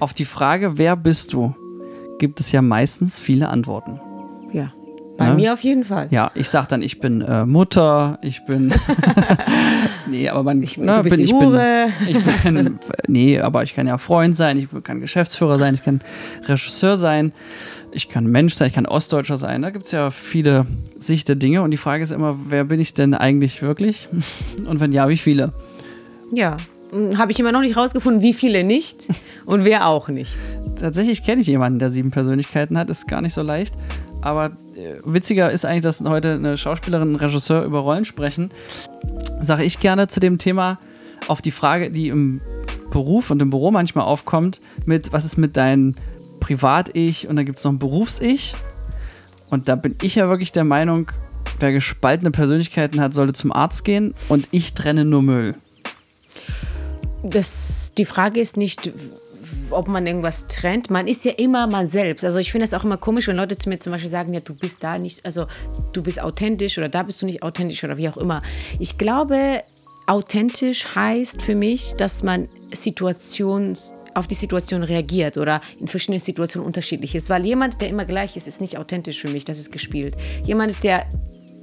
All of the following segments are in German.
auf die Frage, wer bist du, gibt es ja meistens viele Antworten. Ja. Bei Ja. mir auf jeden Fall. Ja, ich sag dann, ich bin äh, Mutter, ich bin. nee, aber man. Ich, ne, bin, ich bin, ich bin. Nee, aber ich kann ja Freund sein, ich kann Geschäftsführer sein, ich kann Regisseur sein, ich kann Mensch sein, ich kann Ostdeutscher sein. Da gibt es ja viele Sicht der Dinge und die Frage ist immer, wer bin ich denn eigentlich wirklich? Und wenn ja, wie viele? Ja. Habe ich immer noch nicht rausgefunden, wie viele nicht und wer auch nicht. Tatsächlich kenne ich jemanden, der sieben Persönlichkeiten hat, ist gar nicht so leicht. Aber äh, witziger ist eigentlich, dass heute eine Schauspielerin und ein Regisseur über Rollen sprechen. Sage ich gerne zu dem Thema auf die Frage, die im Beruf und im Büro manchmal aufkommt, mit was ist mit deinem Privat-Ich und dann gibt es noch ein Berufs-Ich. Und da bin ich ja wirklich der Meinung, wer gespaltene Persönlichkeiten hat, sollte zum Arzt gehen und ich trenne nur Müll. Das, die Frage ist nicht, ob man irgendwas trennt. Man ist ja immer man selbst. Also ich finde es auch immer komisch, wenn Leute zu mir zum Beispiel sagen, ja, du bist da nicht, also du bist authentisch oder da bist du nicht authentisch oder wie auch immer. Ich glaube, authentisch heißt für mich, dass man Situations auf die Situation reagiert oder in verschiedenen Situationen unterschiedlich ist. Weil jemand, der immer gleich ist, ist nicht authentisch für mich, das ist gespielt. Jemand, der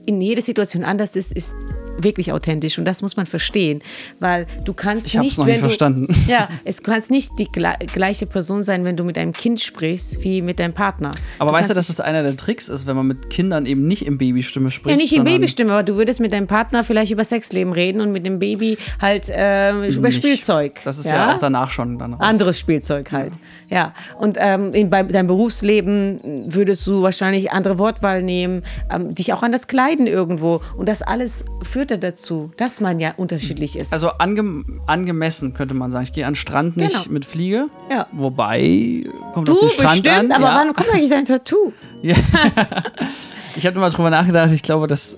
in jeder Situation anders ist, ist wirklich authentisch und das muss man verstehen, weil du kannst Ich hab's nicht, noch wenn nicht du, verstanden. Ja, es kannst nicht die gle gleiche Person sein, wenn du mit deinem Kind sprichst, wie mit deinem Partner. Aber weißt du, dass das einer der Tricks ist, wenn man mit Kindern eben nicht im Babystimme spricht? ja, nicht in Babystimme, aber du würdest mit deinem Partner vielleicht über Sexleben reden und mit dem Baby halt äh, über Nicht. Spielzeug. Das ist ja, auch danach schon dann raus. Anderes Spielzeug halt. Ja. Und ähm, in, bei deinem Berufsleben würdest du wahrscheinlich andere Wortwahl nehmen, ähm, dich auch anders kleiden irgendwo. Und das alles führt ja dazu, dass man ja unterschiedlich ist. Also ange angemessen könnte man sagen. Ich gehe an den Strand nicht Genau. mit Fliege. Ja. Wobei, kommt du auf den Strand bestimmt, an. aber ja. wann kommt eigentlich dein Tattoo? Ich habe mal drüber nachgedacht. Ich glaube, dass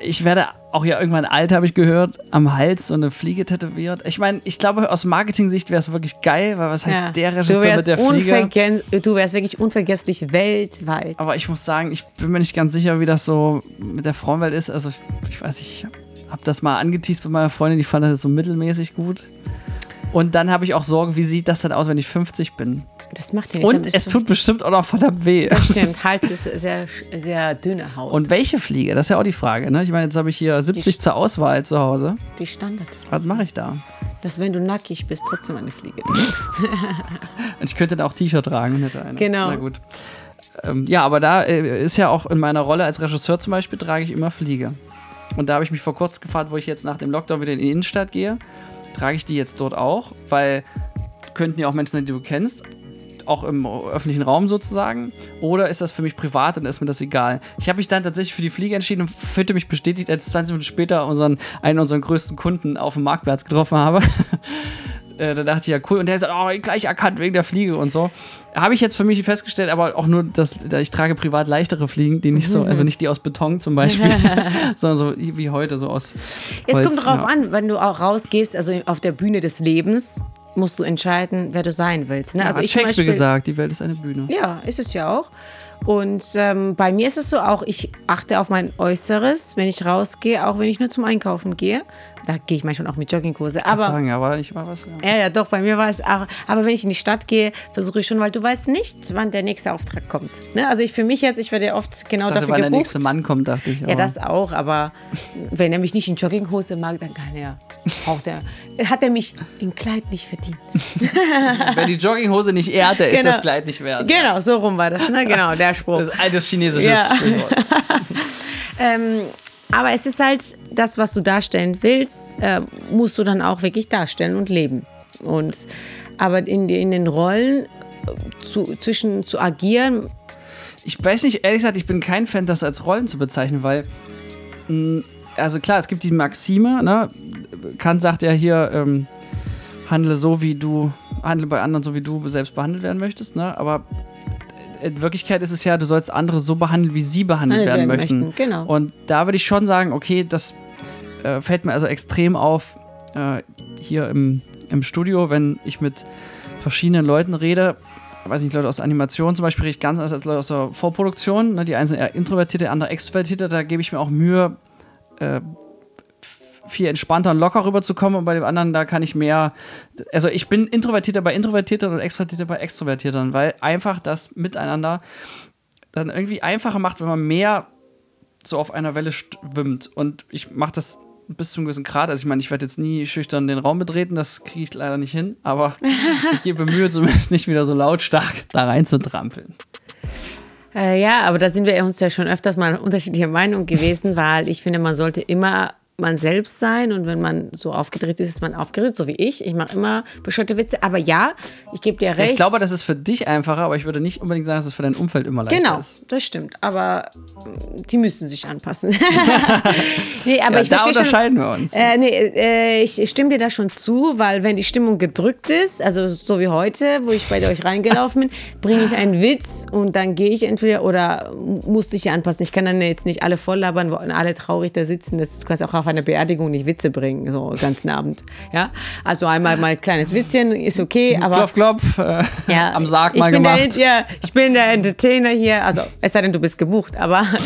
ich werde auch ja irgendwann alt, habe ich gehört, am Hals so eine Fliege tätowiert. Ich meine, ich glaube, aus Marketing-Sicht wäre es wirklich geil, weil was heißt Ja. der Regisseur mit der Fliege? du wärst wirklich unvergesslich weltweit. Aber ich muss sagen, ich bin mir nicht ganz sicher, wie das so mit der Frauenwelt ist. Also, ich, ich weiß, ich habe das mal angeteased mit meiner Freundin, die fand das so mittelmäßig gut. Und dann habe ich auch Sorge, wie sieht das dann aus, wenn ich 50 bin? Das macht ja nichts. Und es tut bestimmt auch noch verdammt weh. Das stimmt. Hals ist sehr, sehr dünne Haut. Und welche Fliege? Das ist ja auch die Frage. Ne? Ich meine, jetzt habe ich hier 70 zur Auswahl zu Hause. die Standard. Was mache ich da? Dass wenn du nackig bist, trotzdem eine Fliege trägst. Und ich könnte dann auch T-Shirt tragen. Nicht eine. Genau. Na gut. Ähm, ja, aber da äh, ist ja auch in meiner Rolle als Regisseur zum Beispiel, trage ich immer Fliege. Und da habe ich mich vor kurzem gefragt, wo ich jetzt nach dem Lockdown wieder in die Innenstadt gehe, trage ich die jetzt dort auch, weil könnten ja auch Menschen sein, die du kennst, auch im öffentlichen Raum sozusagen. Oder ist das für mich privat und ist mir das egal? Ich habe mich dann tatsächlich für die Fliege entschieden und fühlte mich bestätigt, als 20 Minuten später unseren, einen unserer größten Kunden auf dem Marktplatz getroffen habe. Äh, da dachte ich ja cool. Und der hat gesagt, oh, gleich erkannt wegen der Fliege und so. Habe ich jetzt für mich festgestellt, aber auch nur, dass ich trage privat leichtere Fliegen, die nicht so, also nicht die aus Beton zum Beispiel, sondern so wie heute, so aus. Es kommt darauf ja. an, wenn du auch rausgehst, also auf der Bühne des Lebens, musst du entscheiden, wer du sein willst. Ne? Also Also hat ich Shakespeare Beispiel- gesagt, die Welt ist eine Bühne. Ja, ist es ja auch. Und ähm, bei mir ist es so auch, ich achte auf mein Äußeres, wenn ich rausgehe, auch wenn ich nur zum Einkaufen gehe. Da gehe ich manchmal auch mit Jogginghose. Aber Aber sagen, ja, war da nicht mal was. Ja. ja, ja, doch, bei mir war es auch. Aber wenn ich in die Stadt gehe, versuche ich schon, weil du weißt nicht, wann der nächste Auftrag kommt. Ne? Also ich für mich jetzt, ich werde ja oft genau Ich dachte, dafür wann der gebucht. nächste Mann kommt, dachte ich. Ja, aber- das auch, aber wenn er mich nicht in Jogginghose mag, dann kann er, braucht er, hat er mich in Kleid nicht verdient. Wenn die Jogginghose nicht ehrte, ist Genau. das Kleid nicht wert. Genau, so rum war das, ne? Genau, der Spruch. Das ist altes chinesisches Ja. Sprichwort. Ähm, aber es ist halt das, was du darstellen willst, äh, musst du dann auch wirklich darstellen und leben. Und aber in, in den Rollen äh, zu, zwischen zu agieren, Ich weiß nicht, ehrlich gesagt, ich bin kein Fan, das als Rollen zu bezeichnen, weil. mh, Also klar, es gibt die Maxime, ne? Kant sagt ja hier, ähm, handle so, wie du, handle bei anderen so, wie du selbst behandelt werden möchtest, ne? Aber in Wirklichkeit ist es ja, du sollst andere so behandeln, wie sie behandelt Behandelt werden werden möchten. möchten, genau. Und da würde ich schon sagen, okay, das äh, fällt mir also extrem auf äh, hier im, im Studio, wenn ich mit verschiedenen Leuten rede. Weiß nicht, Leute aus Animation zum Beispiel rede ich ganz anders als Leute aus der Vorproduktion. Ne? Die einen sind eher introvertierte, die andere extrovertierte. Da gebe ich mir auch Mühe, äh, viel entspannter und locker rüberzukommen und bei dem anderen, da kann ich mehr. Also ich bin introvertierter bei Introvertierteren und extrovertierter bei Extrovertierteren, weil einfach das Miteinander dann irgendwie einfacher macht, wenn man mehr so auf einer Welle schwimmt. Und ich mache das bis zu einem gewissen Grad. Also ich meine, ich werde jetzt nie schüchtern den Raum betreten, das kriege ich leider nicht hin, aber ich gebe Mühe, zumindest nicht wieder so lautstark da rein zu trampeln. Äh, ja, aber da sind wir uns ja schon öfters mal unterschiedlicher Meinung gewesen, weil ich finde, man sollte immer man selbst sein und wenn man so aufgedreht ist, ist man aufgedreht, so wie ich. Ich mache immer bescheuerte Witze, aber ja, ich gebe dir recht. Ich glaube, das ist für dich einfacher, aber ich würde nicht unbedingt sagen, dass es für dein Umfeld immer leichter genau, ist. Genau, das stimmt, aber mm, die müssen sich anpassen. nee, aber ja, ich da unterscheiden schon, wir uns. Äh, nee, äh, ich stimme dir da schon zu, weil wenn die Stimmung gedrückt ist, also so wie heute, wo ich bei euch reingelaufen bin, bringe ich einen Witz und dann gehe ich entweder oder muss dich anpassen. Ich kann dann jetzt nicht alle voll labern, wo alle traurig da sitzen. Das, du kannst auch auf einer Beerdigung nicht Witze bringen, so den ganzen Abend. Ja? Also einmal mal ein kleines Witzchen ist okay, aber. Klopf, klopf, äh, ja, am Sarg mal gemacht. Der, ja, ich bin der Entertainer hier, also es sei denn, du bist gebucht, aber.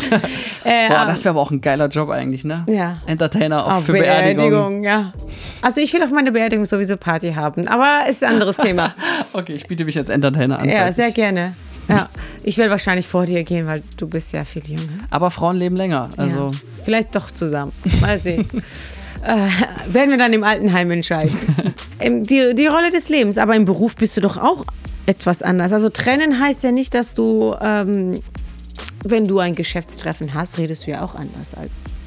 Äh, Boah, das wäre aber auch ein geiler Job eigentlich, ne? Ja. Entertainer auch auf für Beerdigung. Beerdigung. ja. Also ich will auf meine Beerdigung sowieso Party haben, aber ist ein anderes Thema. okay, ich biete mich als Entertainer an. Ja, sehr gerne. Ja, ich werde wahrscheinlich vor dir gehen, weil du bist ja viel jünger. Aber Frauen leben länger. Also. Ja, vielleicht doch zusammen. Mal sehen. äh, werden wir dann im Altenheim entscheiden. die, die Rolle des Lebens, aber im Beruf bist du doch auch etwas anders. Also trennen heißt ja nicht, dass du, ähm, wenn du ein Geschäftstreffen hast, redest du ja auch anders als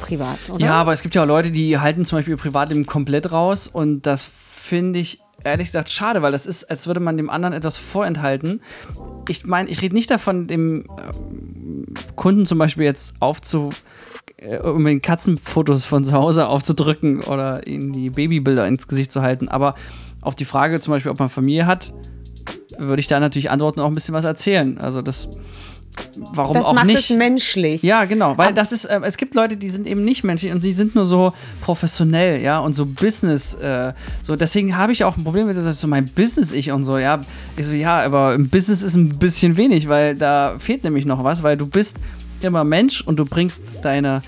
privat, oder? Ja, aber es gibt ja auch Leute, die halten zum Beispiel ihr Privatleben komplett raus und das finde ich ehrlich gesagt schade, weil das ist, als würde man dem anderen etwas vorenthalten. Ich meine, ich rede nicht davon, dem äh, Kunden zum Beispiel jetzt aufzu äh, um den Katzenfotos von zu Hause aufzudrücken oder ihnen die Babybilder ins Gesicht zu halten. Aber auf die Frage zum Beispiel, ob man Familie hat, würde ich da natürlich antworten, auch ein bisschen was erzählen. Also das warum das auch macht nicht? es menschlich. Ja, genau, weil das ist, äh, es gibt Leute, die sind eben nicht menschlich und die sind nur so professionell, ja, und so Business, äh, so deswegen habe ich auch ein Problem mit das ist so mein Business-Ich und so, ja. Ich so, ja, aber im Business ist ein bisschen wenig, weil da fehlt nämlich noch was, weil du bist immer Mensch und du bringst deine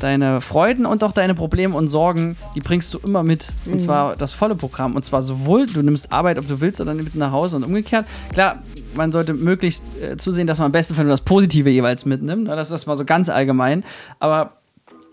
deine Freuden und auch deine Probleme und Sorgen, die bringst du immer mit. Und mhm. zwar das volle Programm. Und zwar sowohl, du nimmst Arbeit, ob du willst, oder mit nach Hause und umgekehrt. Klar, man sollte möglichst äh, zusehen, dass man am besten nur das Positive jeweils mitnimmt. Ne? Das ist mal so ganz allgemein. Aber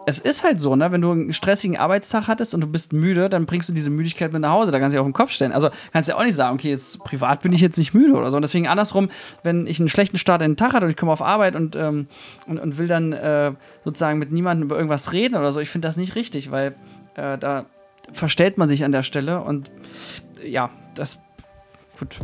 es ist halt so, ne? Wenn du einen stressigen Arbeitstag hattest und du bist müde, dann bringst du diese Müdigkeit mit nach Hause. Da kannst du ja auf den Kopf stellen. Also kannst du ja auch nicht sagen, okay, jetzt privat bin ich jetzt nicht müde oder so. Und deswegen andersrum, wenn ich einen schlechten Start in den Tag hatte und ich komme auf Arbeit und, ähm, und, und, will dann äh, sozusagen mit niemandem über irgendwas reden oder so, ich finde das nicht richtig, weil äh, da verstellt man sich an der Stelle und ja, das. Gut,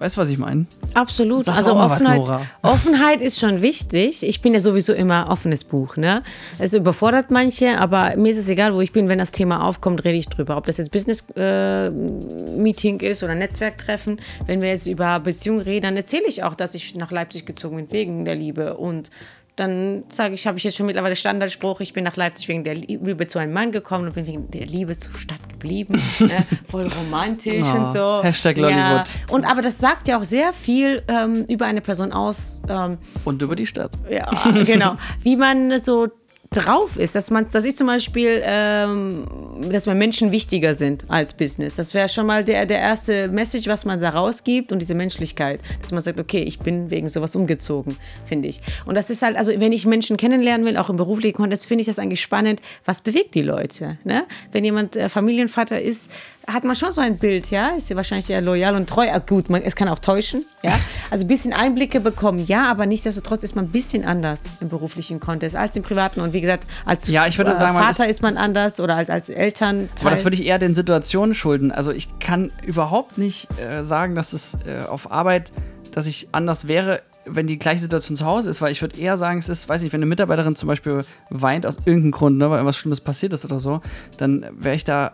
Weißt du, was ich meine? Absolut. also Offenheit, was, Offenheit ist schon wichtig. Ich bin ja sowieso immer offenes Buch. Ne? Es überfordert manche, aber mir ist es egal, wo ich bin. Wenn das Thema aufkommt, rede ich drüber. Ob das jetzt Business-Meeting äh, ist oder Netzwerktreffen. Wenn wir jetzt über Beziehungen reden, dann erzähle ich auch, dass ich nach Leipzig gezogen bin wegen der Liebe und dann sage ich, habe ich jetzt schon mittlerweile Standardspruch, ich bin nach Leipzig wegen der Liebe zu einem Mann gekommen und bin wegen der Liebe zur Stadt geblieben. ne? Voll romantisch oh, und so. Hashtag Lollywood. Ja. Und aber das sagt ja auch sehr viel ähm, über eine Person aus. Ähm, und über die Stadt. Ja, genau. Wie man so drauf ist, dass man, dass ich zum Beispiel, ähm, dass mir Menschen wichtiger sind als Business. Das wäre schon mal der, der erste Message, was man da rausgibt und diese Menschlichkeit, dass man sagt, okay, ich bin wegen sowas umgezogen, finde ich. Und das ist halt, also wenn ich Menschen kennenlernen will, auch im beruflichen Kontext, finde ich das eigentlich spannend, was bewegt die Leute. Ne? Wenn jemand äh, Familienvater ist, hat man schon so ein Bild, ja, ist ja wahrscheinlich eher loyal und treu. Ah, gut, man, es kann auch täuschen, ja. Also ein bisschen Einblicke bekommen, ja, aber nichtsdestotrotz ist man ein bisschen anders im beruflichen Kontext als im privaten. Und wie gesagt, als ja, ich würde sagen, Vater ist, ist, man anders oder als, als Eltern. Aber das würde ich eher den Situationen schulden. Also ich kann überhaupt nicht äh, sagen, dass es äh, auf Arbeit, dass ich anders wäre wenn die gleiche Situation zu Hause ist, weil ich würde eher sagen, es ist, weiß nicht, wenn eine Mitarbeiterin zum Beispiel weint aus irgendeinem Grund, ne, weil irgendwas Schlimmes passiert ist oder so, dann wäre ich da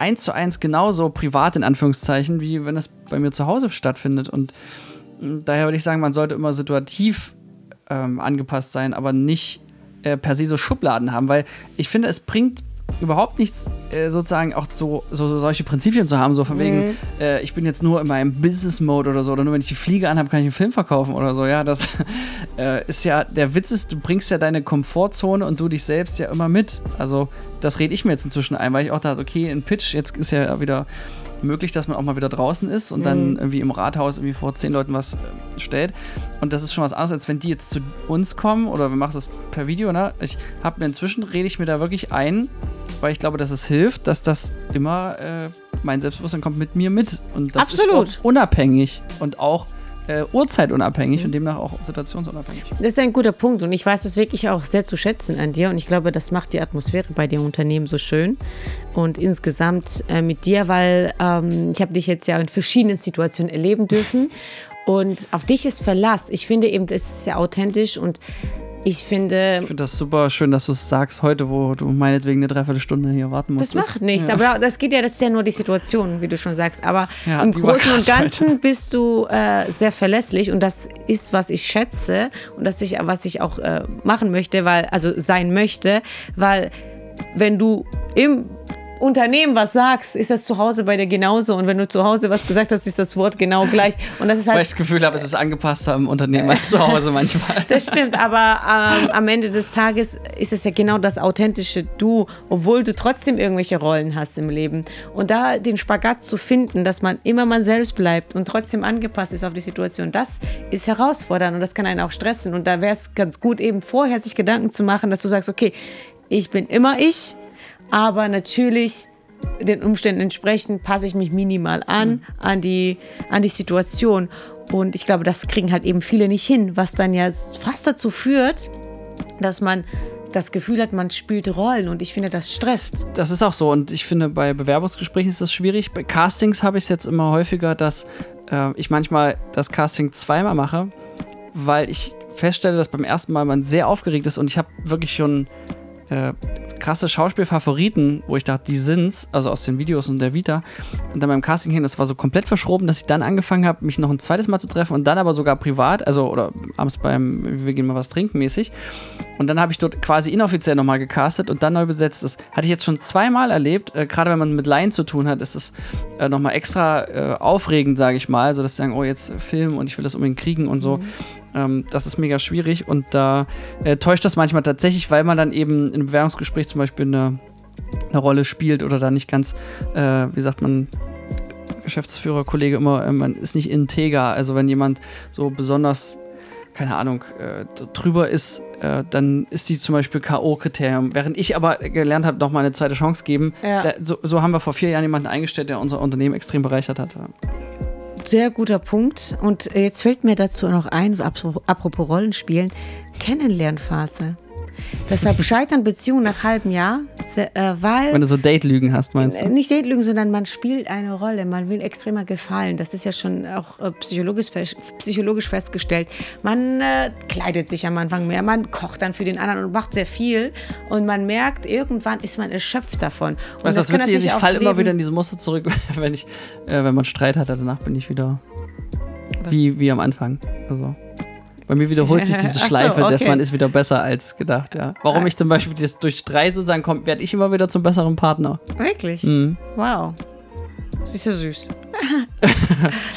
eins zu eins genauso privat in Anführungszeichen, wie wenn es bei mir zu Hause stattfindet. Und mm, daher würde ich sagen, man sollte immer situativ ähm, angepasst sein, aber nicht äh, per se so Schubladen haben, weil ich finde, es bringt überhaupt nichts äh, sozusagen auch so, so solche Prinzipien zu haben, so von wegen, Mhm. äh, ich bin jetzt nur in meinem Business-Mode oder so, oder nur wenn ich die Fliege anhabe, kann ich einen Film verkaufen oder so. Ja, das äh, ist ja, der Witz ist, du bringst ja deine Komfortzone und du dich selbst ja immer mit. Also, das rede ich mir jetzt inzwischen ein, weil ich auch dachte, okay, ein Pitch, jetzt ist ja wieder möglich, dass man auch mal wieder draußen ist und dann irgendwie im Rathaus irgendwie vor zehn Leuten was äh, stellt. Und das ist schon was anderes, als wenn die jetzt zu uns kommen oder wir machen das per Video, ne? Ich habe mir inzwischen, rede ich mir da wirklich ein, weil ich glaube, dass es hilft, dass das immer, äh, mein Selbstbewusstsein kommt mit mir mit. Und das Absolut. ist unabhängig und auch äh, uhrzeitunabhängig und demnach auch situationsunabhängig. Das ist ein guter Punkt und ich weiß das wirklich auch sehr zu schätzen an dir und ich glaube, das macht die Atmosphäre bei dem Unternehmen so schön und insgesamt äh, mit dir, weil ähm, ich habe dich jetzt ja in verschiedenen Situationen erleben dürfen und auf dich ist Verlass. Ich finde eben, das ist sehr authentisch und ich finde, Ich finde das super schön, dass du es sagst heute, wo du meinetwegen eine Dreiviertelstunde hier warten musst. das macht nichts, aber das geht ja, das ist ja nur die Situation, wie du schon sagst. Aber Ja, im Großen und Ganzen heute. bist du äh, sehr verlässlich und das ist, was ich schätze und das ich, was ich auch äh, machen möchte, weil, also sein möchte, weil wenn du im Unternehmen was sagst, ist das zu Hause bei dir genauso und wenn du zu Hause was gesagt hast, ist das Wort genau gleich und das ist Weil halt ich das Gefühl habe, es ist angepasster im Unternehmen als zu Hause manchmal. das stimmt, aber ähm, am Ende des Tages ist es ja genau das authentische Du, obwohl du trotzdem irgendwelche Rollen hast im Leben. Und da den Spagat zu finden, dass man immer man selbst bleibt und trotzdem angepasst ist auf die Situation, das ist herausfordernd und das kann einen auch stressen. Und da wäre es ganz gut, eben vorher sich Gedanken zu machen, dass du sagst, okay, ich bin immer ich, aber natürlich den Umständen entsprechend passe ich mich minimal an, an die, an die Situation. Und ich glaube, das kriegen halt eben viele nicht hin, was dann ja fast dazu führt, dass man das Gefühl hat, man spielt Rollen und ich finde, das stresst. Das ist auch so und ich finde, bei Bewerbungsgesprächen ist das schwierig. Bei Castings habe ich es jetzt immer häufiger, dass äh, ich manchmal das Casting zweimal mache, weil ich feststelle, dass beim ersten Mal man sehr aufgeregt ist und ich habe wirklich schon äh, krasse Schauspielfavoriten, wo ich dachte, die sind's, also aus den Videos und der Vita. Und dann beim Casting hin, das war so komplett verschroben, dass ich dann angefangen habe, mich noch ein zweites Mal zu treffen und dann aber sogar privat, also oder abends beim, wir gehen mal was trinken mäßig. Und dann habe ich dort quasi inoffiziell nochmal gecastet und dann neu besetzt. Das hatte ich jetzt schon zweimal erlebt. Äh, Gerade wenn man mit Laien zu tun hat, ist es äh, nochmal extra äh, aufregend, sage ich mal. Also, dass sie sagen, oh, jetzt Film und ich will das unbedingt kriegen und so. Ähm, das ist mega schwierig und da äh, täuscht das manchmal tatsächlich, weil man dann eben im Bewerbungsgespräch zum Beispiel eine, eine Rolle spielt oder da nicht ganz, äh, wie sagt man, Geschäftsführer, Kollege immer, äh, man ist nicht integer. Also wenn jemand so besonders, keine Ahnung, äh, drüber ist, äh, dann ist die zum Beispiel K.O.-Kriterium. Während ich aber gelernt habe, noch mal eine zweite Chance geben. Ja. Da, so, so haben wir vor vier Jahren jemanden eingestellt, der unser Unternehmen extrem bereichert hat. Sehr guter Punkt. Und jetzt fällt mir dazu noch ein, apropos Rollenspielen, Kennenlernphase. Deshalb scheitern Beziehungen nach halbem Jahr, äh, weil Wenn du so Date-Lügen hast, meinst du? Nicht Datlügen, sondern man spielt eine Rolle. Man will extremer gefallen. Das ist ja schon auch äh, psychologisch, psychologisch festgestellt. Man äh, kleidet sich am Anfang mehr, man kocht dann für den anderen und macht sehr viel. Und man merkt, irgendwann ist man erschöpft davon. Und Weißt das kann Witzige ist, ich falle immer wieder in diese Muster zurück, wenn ich, äh, wenn man Streit hatte, danach bin ich wieder wie, wie am Anfang. Also. Bei mir wiederholt sich diese Ach so, Schleife, dass okay. man ist wieder besser als gedacht, ja. Warum ich zum Beispiel das durch Streit sozusagen kommt, werde ich immer wieder zum besseren Partner. Wirklich? Mhm. Wow. Das ist ja süß.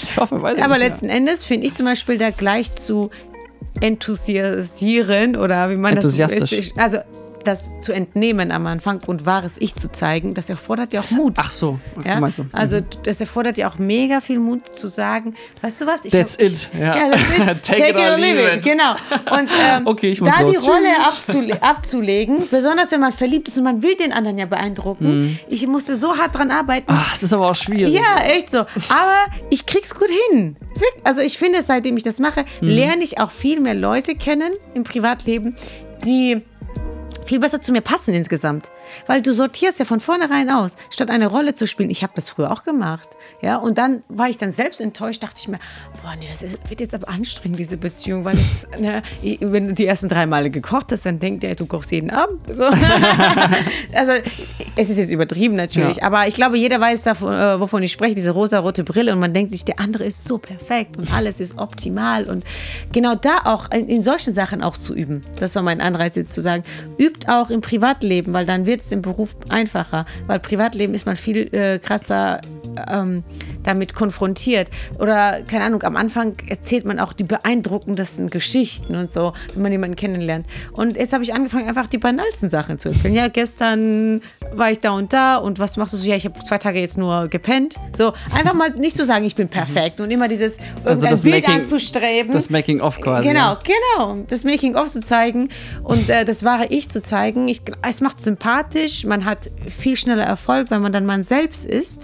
Ich hoffe, weiß Aber nicht, letzten Endes finde ich zum Beispiel da gleich zu enthusiasieren oder wie man das Enthusiastisch. also das zu entnehmen am Anfang und wahres Ich zu zeigen, das erfordert ja auch Mut. Ach so, ach, Ja? so meinst du. Also Mhm. das erfordert ja auch mega viel Mut zu sagen, weißt du was? Ich That's hab, ich, it, ja. Ja, that's it. Take it or leave it. Genau. Und ähm, Okay, ich muss da los. die Rolle abzule abzulegen, besonders wenn man verliebt ist und man will den anderen ja beeindrucken. Mhm. Ich musste so hart dran arbeiten. Ach, es ist aber auch schwierig. Ja, echt so. Aber ich krieg's gut hin. Also ich finde, seitdem ich das mache, Mhm. lerne ich auch viel mehr Leute kennen im Privatleben, die viel besser zu mir passen insgesamt. Weil du sortierst ja von vornherein aus, statt eine Rolle zu spielen. Ich habe das früher auch gemacht. Ja, und dann war ich dann selbst enttäuscht, dachte ich mir, boah, nee, das wird jetzt aber anstrengend, diese Beziehung, weil jetzt, ne, wenn du die ersten drei Male gekocht hast, dann denkt der, du kochst jeden Abend. So. also, es ist jetzt übertrieben natürlich, Ja. aber ich glaube, jeder weiß, davon, äh, wovon ich spreche, diese rosa-rote Brille und man denkt sich, der andere ist so perfekt und alles ist optimal und genau da auch in, in solchen Sachen auch zu üben. Das war mein Anreiz jetzt zu sagen, übt auch im Privatleben, weil dann wird es im Beruf einfacher, weil Privatleben ist man viel äh, krasser ähm, damit konfrontiert. Oder, keine Ahnung, am Anfang erzählt man auch die beeindruckendsten Geschichten und so, wenn man jemanden kennenlernt. Und jetzt habe ich angefangen, einfach die banalsten Sachen zu erzählen. Ja, gestern war ich da und da und was machst du so? Ja, ich habe zwei Tage jetzt nur gepennt. So, einfach mal nicht zu so sagen, ich bin perfekt und immer dieses Also das Bild Making- anzustreben. Das Making-of quasi. Genau, genau. Das Making-of zu zeigen und äh, das wahre Ich zu zeigen. Ich, es macht sympathisch, man hat viel schneller Erfolg, wenn man dann man selbst ist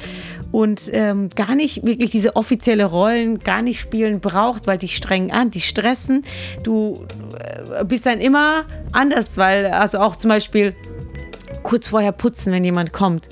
und ähm, gar nicht wirklich diese offizielle Rollen gar nicht spielen braucht, weil die strengen an, die stressen. Du äh, bist dann immer anders, weil also auch zum Beispiel kurz vorher putzen, wenn jemand kommt.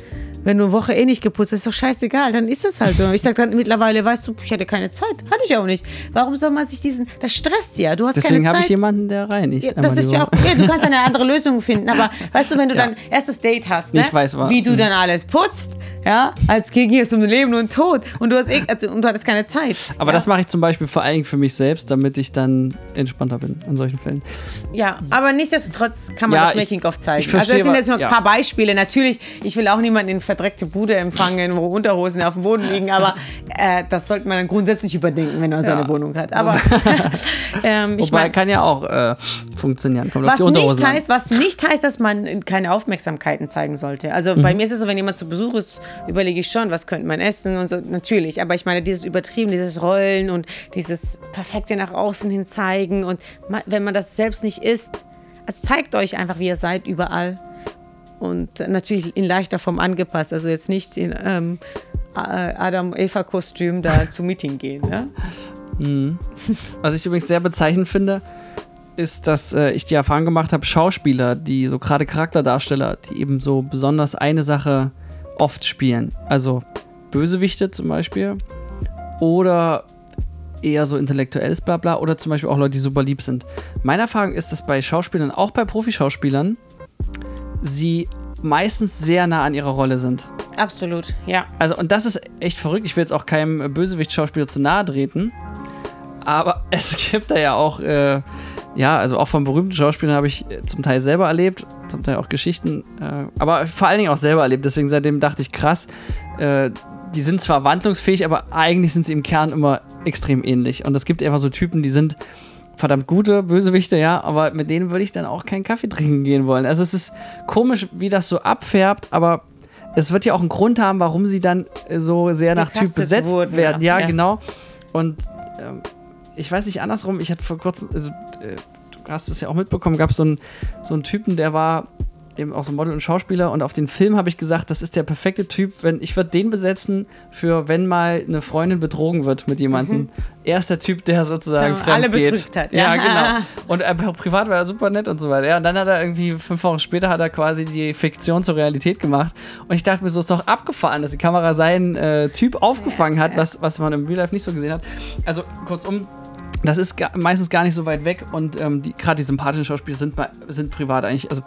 Wenn du eine Woche eh nicht geputzt hast, ist doch scheißegal, dann ist es halt so. Ich sag dann mittlerweile, weißt du, ich hatte keine Zeit. Hatte ich auch nicht. Warum soll man sich diesen, das stresst ja. Du hast Deswegen keine habe Zeit. ich jemanden, der reinigt. Ja, das ist ja auch, ja, du kannst eine andere Lösung finden, aber weißt du, wenn du Ja. dann erstes Date hast, ne? Ich weiß, wa- wie du Mhm. dann alles putzt, ja, als ging es um Leben und Tod und du hast eh, also, und du hattest keine Zeit. Aber das mache ich zum Beispiel vor Dingen für mich selbst, damit ich dann entspannter bin in solchen Fällen. Ja, aber nichtsdestotrotz kann man das ich- Making-of zeigen. ich also verstehe, das sind jetzt nur ein paar Beispiele. Natürlich, ich will auch niemanden in verdreckte Bude empfangen, wo Unterhosen auf dem Boden liegen, aber äh, das sollte man dann grundsätzlich überdenken, wenn man so Ja. eine Wohnung hat. Aber ähm, ich Wobei meine, kann ja auch äh, funktionieren. Kommt was nicht, an. heißt, was nicht heißt, dass man keine Aufmerksamkeiten zeigen sollte. Also bei Mhm. mir ist es so, wenn jemand zu Besuch ist, überlege ich schon, was könnte man essen und so. Natürlich, aber ich meine, dieses Übertrieben, dieses Rollen und dieses perfekte nach außen hin zeigen und wenn man das selbst nicht ist, also zeigt euch einfach, wie ihr seid, überall. Und natürlich in leichter Form angepasst, also jetzt nicht in ähm, Adam-Eva-Kostüm da zum Meeting gehen. Ja? Was ich übrigens sehr bezeichnend finde, ist, dass äh, ich die Erfahrung gemacht habe, Schauspieler, die so gerade Charakterdarsteller, die eben so besonders eine Sache oft spielen. Also Bösewichte zum Beispiel. Oder eher so intellektuelles Blabla. Oder zum Beispiel auch Leute, die super lieb sind. Meine Erfahrung ist, dass bei Schauspielern, auch bei Profischauspielern, sie meistens sehr nah an ihrer Rolle sind. Absolut, ja. Also, und das ist echt verrückt. Ich will jetzt auch keinem Bösewicht-Schauspieler zu nahe treten. Aber es gibt da ja auch, äh, ja, also auch von berühmten Schauspielern habe ich äh, zum Teil selber erlebt, zum Teil auch Geschichten, äh, aber vor allen Dingen auch selber erlebt. Deswegen seitdem dachte ich, krass, äh, die sind zwar wandlungsfähig, aber eigentlich sind sie im Kern immer extrem ähnlich. Und es gibt einfach so Typen, die sind verdammt gute Bösewichte, ja, aber mit denen würde ich dann auch keinen Kaffee trinken gehen wollen. Also es ist komisch, wie das so abfärbt, aber es wird ja auch einen Grund haben, warum sie dann äh, so sehr nach Typ besetzt wurden, werden. Ja, ja. genau. Und ähm, ich weiß nicht, andersrum, ich hatte vor kurzem, also äh, du hast es ja auch mitbekommen, gab so einen so einen Typen, der war eben auch so Model und Schauspieler und auf den Film habe ich gesagt, das ist der perfekte Typ, wenn ich würde den besetzen für wenn mal eine Freundin betrogen wird mit jemandem. Er ist der Typ, der sozusagen So, alle geht. betrügt hat, Ja, ja. genau. Und äh, privat war er super nett und so weiter. Ja, und dann hat er irgendwie fünf Wochen später hat er quasi die Fiktion zur Realität gemacht. Und ich dachte mir so, ist doch abgefahren, dass die Kamera seinen äh, Typ aufgefangen hat, was, was man im Real Life nicht so gesehen hat. Also kurzum, das ist meistens gar nicht so weit weg und ähm, die, gerade die sympathischen Schauspieler sind, sind privat eigentlich, also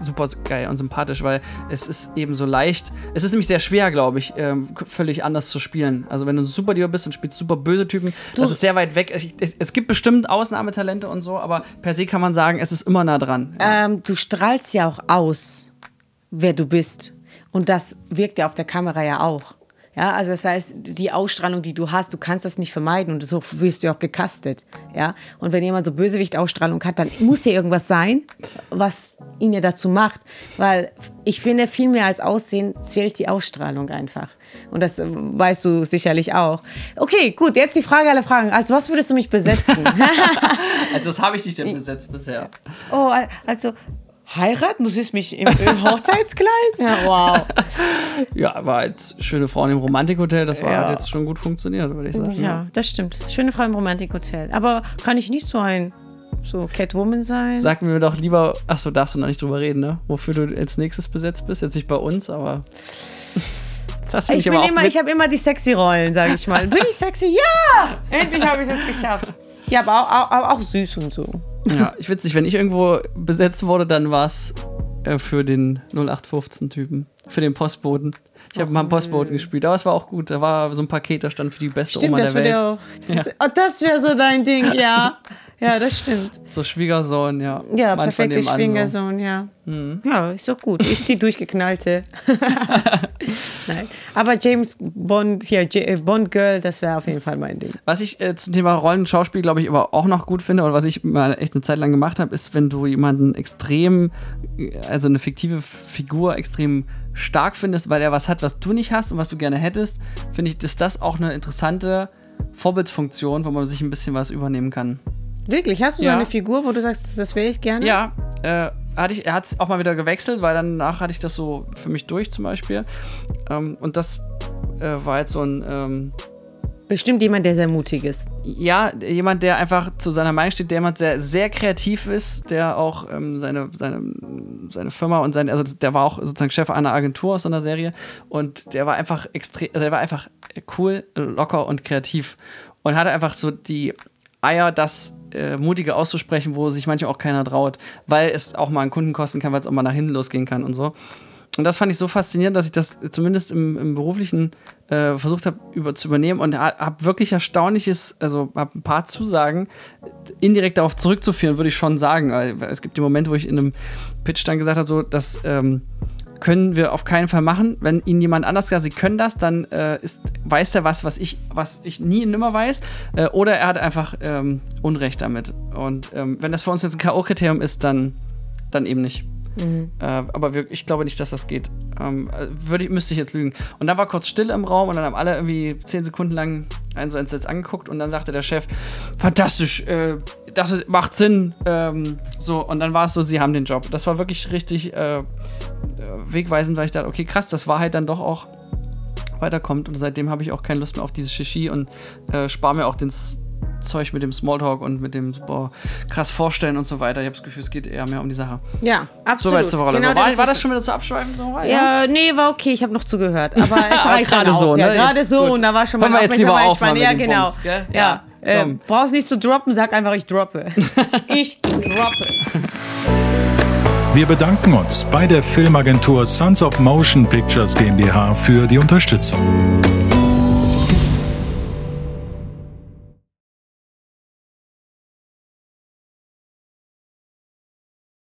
super geil und sympathisch, weil es ist eben so leicht. Es ist nämlich sehr schwer, glaube ich, ähm, völlig anders zu spielen. Also wenn du ein super Lieber bist und spielst super böse Typen, das ist sehr weit weg. Ich, es, es gibt bestimmt Ausnahmetalente und so, aber per se kann man sagen, es ist immer nah dran. Ähm, du strahlst ja auch aus, wer du bist. Und das wirkt ja auf der Kamera ja auch. Ja, also das heißt, die Ausstrahlung, die du hast, du kannst das nicht vermeiden und so wirst du auch gecastet. Ja, und wenn jemand so Bösewicht-Ausstrahlung hat, dann muss ja irgendwas sein, was ihn ja dazu macht. Weil ich finde, viel mehr als Aussehen zählt die Ausstrahlung einfach. Und das äh, weißt du sicherlich auch. Okay, gut, jetzt die Frage aller Fragen. Also, was würdest du mich besetzen? Also das habe ich nicht denn besetzt bisher. Oh, al- also heiraten? Du siehst mich im, im Hochzeitskleid? Ja, wow. Ja, aber als schöne Frauen im Romantikhotel, das war, Ja. hat jetzt schon gut funktioniert, würde ich sagen. Ja, das stimmt. Schöne Frau im Romantikhotel. Aber kann ich nicht so ein so Catwoman sein? Sag mir doch lieber, achso, darfst du noch nicht drüber reden, ne? Wofür du als nächstes besetzt bist. Jetzt nicht bei uns, aber. Das ich aber auch immer, ich habe immer die sexy Rollen, sage ich mal. Bin ich sexy? Ja! Endlich habe ich es geschafft. Ja, aber auch, auch, aber auch süß und so. Ja, ich witzig, wenn ich irgendwo besetzt wurde, dann war es äh, für den 0815-Typen, für den Postboten. Ich habe mal einen Postboten gespielt, aber es war auch gut. Da war so ein Paket, da stand für die beste Stimmt, Oma das der Welt. würde auch. Das, oh, das wäre so dein Ding, ja. Ja, das stimmt. So Schwiegersohn, ja. Ja, von perfekte. Schwiegersohn, ja. Ja, ist doch gut. Ich die durchgeknallte. Nein. Aber James Bond, hier, J äh, Bond Girl, das wäre auf jeden Fall mein Ding. Was ich äh, zum Thema Rollenschauspiel, glaube ich, aber auch noch gut finde und was ich mal echt eine Zeit lang gemacht habe, ist, wenn du jemanden extrem, äh, also eine fiktive Figur extrem stark findest, weil er was hat, was du nicht hast und was du gerne hättest, finde ich, ist das auch eine interessante Vorbildsfunktion, wo man sich ein bisschen was übernehmen kann. Wirklich? Hast du so Ja. eine Figur, wo du sagst, das wäre ich gerne? Ja, äh, hatte ich, er hat es auch mal wieder gewechselt, weil danach hatte ich das so für mich durch zum Beispiel. Ähm, und das äh, war jetzt so ein, ähm, Bestimmt jemand, der sehr mutig ist. ja, jemand, der einfach zu seiner Meinung steht, der jemand sehr, sehr kreativ ist, der auch ähm, seine, seine, seine Firma und sein, also der war auch sozusagen Chef einer Agentur aus so einer Serie und der war einfach extrem, also der war einfach cool, locker und kreativ und hatte einfach so die Eier, das äh, Mutige auszusprechen, wo sich manchmal auch keiner traut, weil es auch mal einen Kunden kosten kann, weil es auch mal nach hinten losgehen kann und so. Und das fand ich so faszinierend, dass ich das zumindest im, im beruflichen äh, versucht habe über, zu übernehmen und ha- habe wirklich erstaunliches, also habe ein paar Zusagen indirekt darauf zurückzuführen, würde ich schon sagen. Es gibt die Momente, wo ich in einem Pitch dann gesagt habe, so, das ähm, können wir auf keinen Fall machen. Wenn Ihnen jemand anders sagt, Sie können das, dann äh, ist, weiß er was, was ich, was ich nie und nimmer weiß. Äh, oder er hat einfach ähm, Unrecht damit. Und ähm, wenn das für uns jetzt ein K.O.-Kriterium ist, dann, dann eben nicht. Äh, aber wir, ich glaube nicht, dass das geht. Ähm, äh, würde müsste ich jetzt lügen. Und dann war kurz Stille im Raum und dann haben alle irgendwie zehn Sekunden lang einen so entsetzt angeguckt und dann sagte der Chef, fantastisch, äh, das ist, macht Sinn. Ähm, so, und dann war es so, sie haben den Job. Das war wirklich richtig äh, äh, wegweisend, weil ich dachte, okay, krass, das war halt dann doch auch weiterkommt. Und seitdem habe ich auch keine Lust mehr auf dieses Shishi und äh, spare mir auch den Zeug mit dem Smalltalk und mit dem boah, krass vorstellen und so weiter. Ich habe das Gefühl, es geht eher mehr um die Sache. Ja, absolut. Soweit zur Rolle. Genau so, war, das war ist- das schon wieder zu abschweifen? So, war, Ja, nee, war okay, ich habe noch zugehört. Aber es reicht Gerade so, ja, ne? Gerade Jetzt, so gut. und da war schon mal jetzt lieber auf mal Ja, genau. Bums, gell? Ja, Ja, äh, brauchst nicht zu droppen, sag einfach, ich droppe. ich droppe. Wir bedanken uns bei der Filmagentur Sons of Motion Pictures GmbH für die Unterstützung.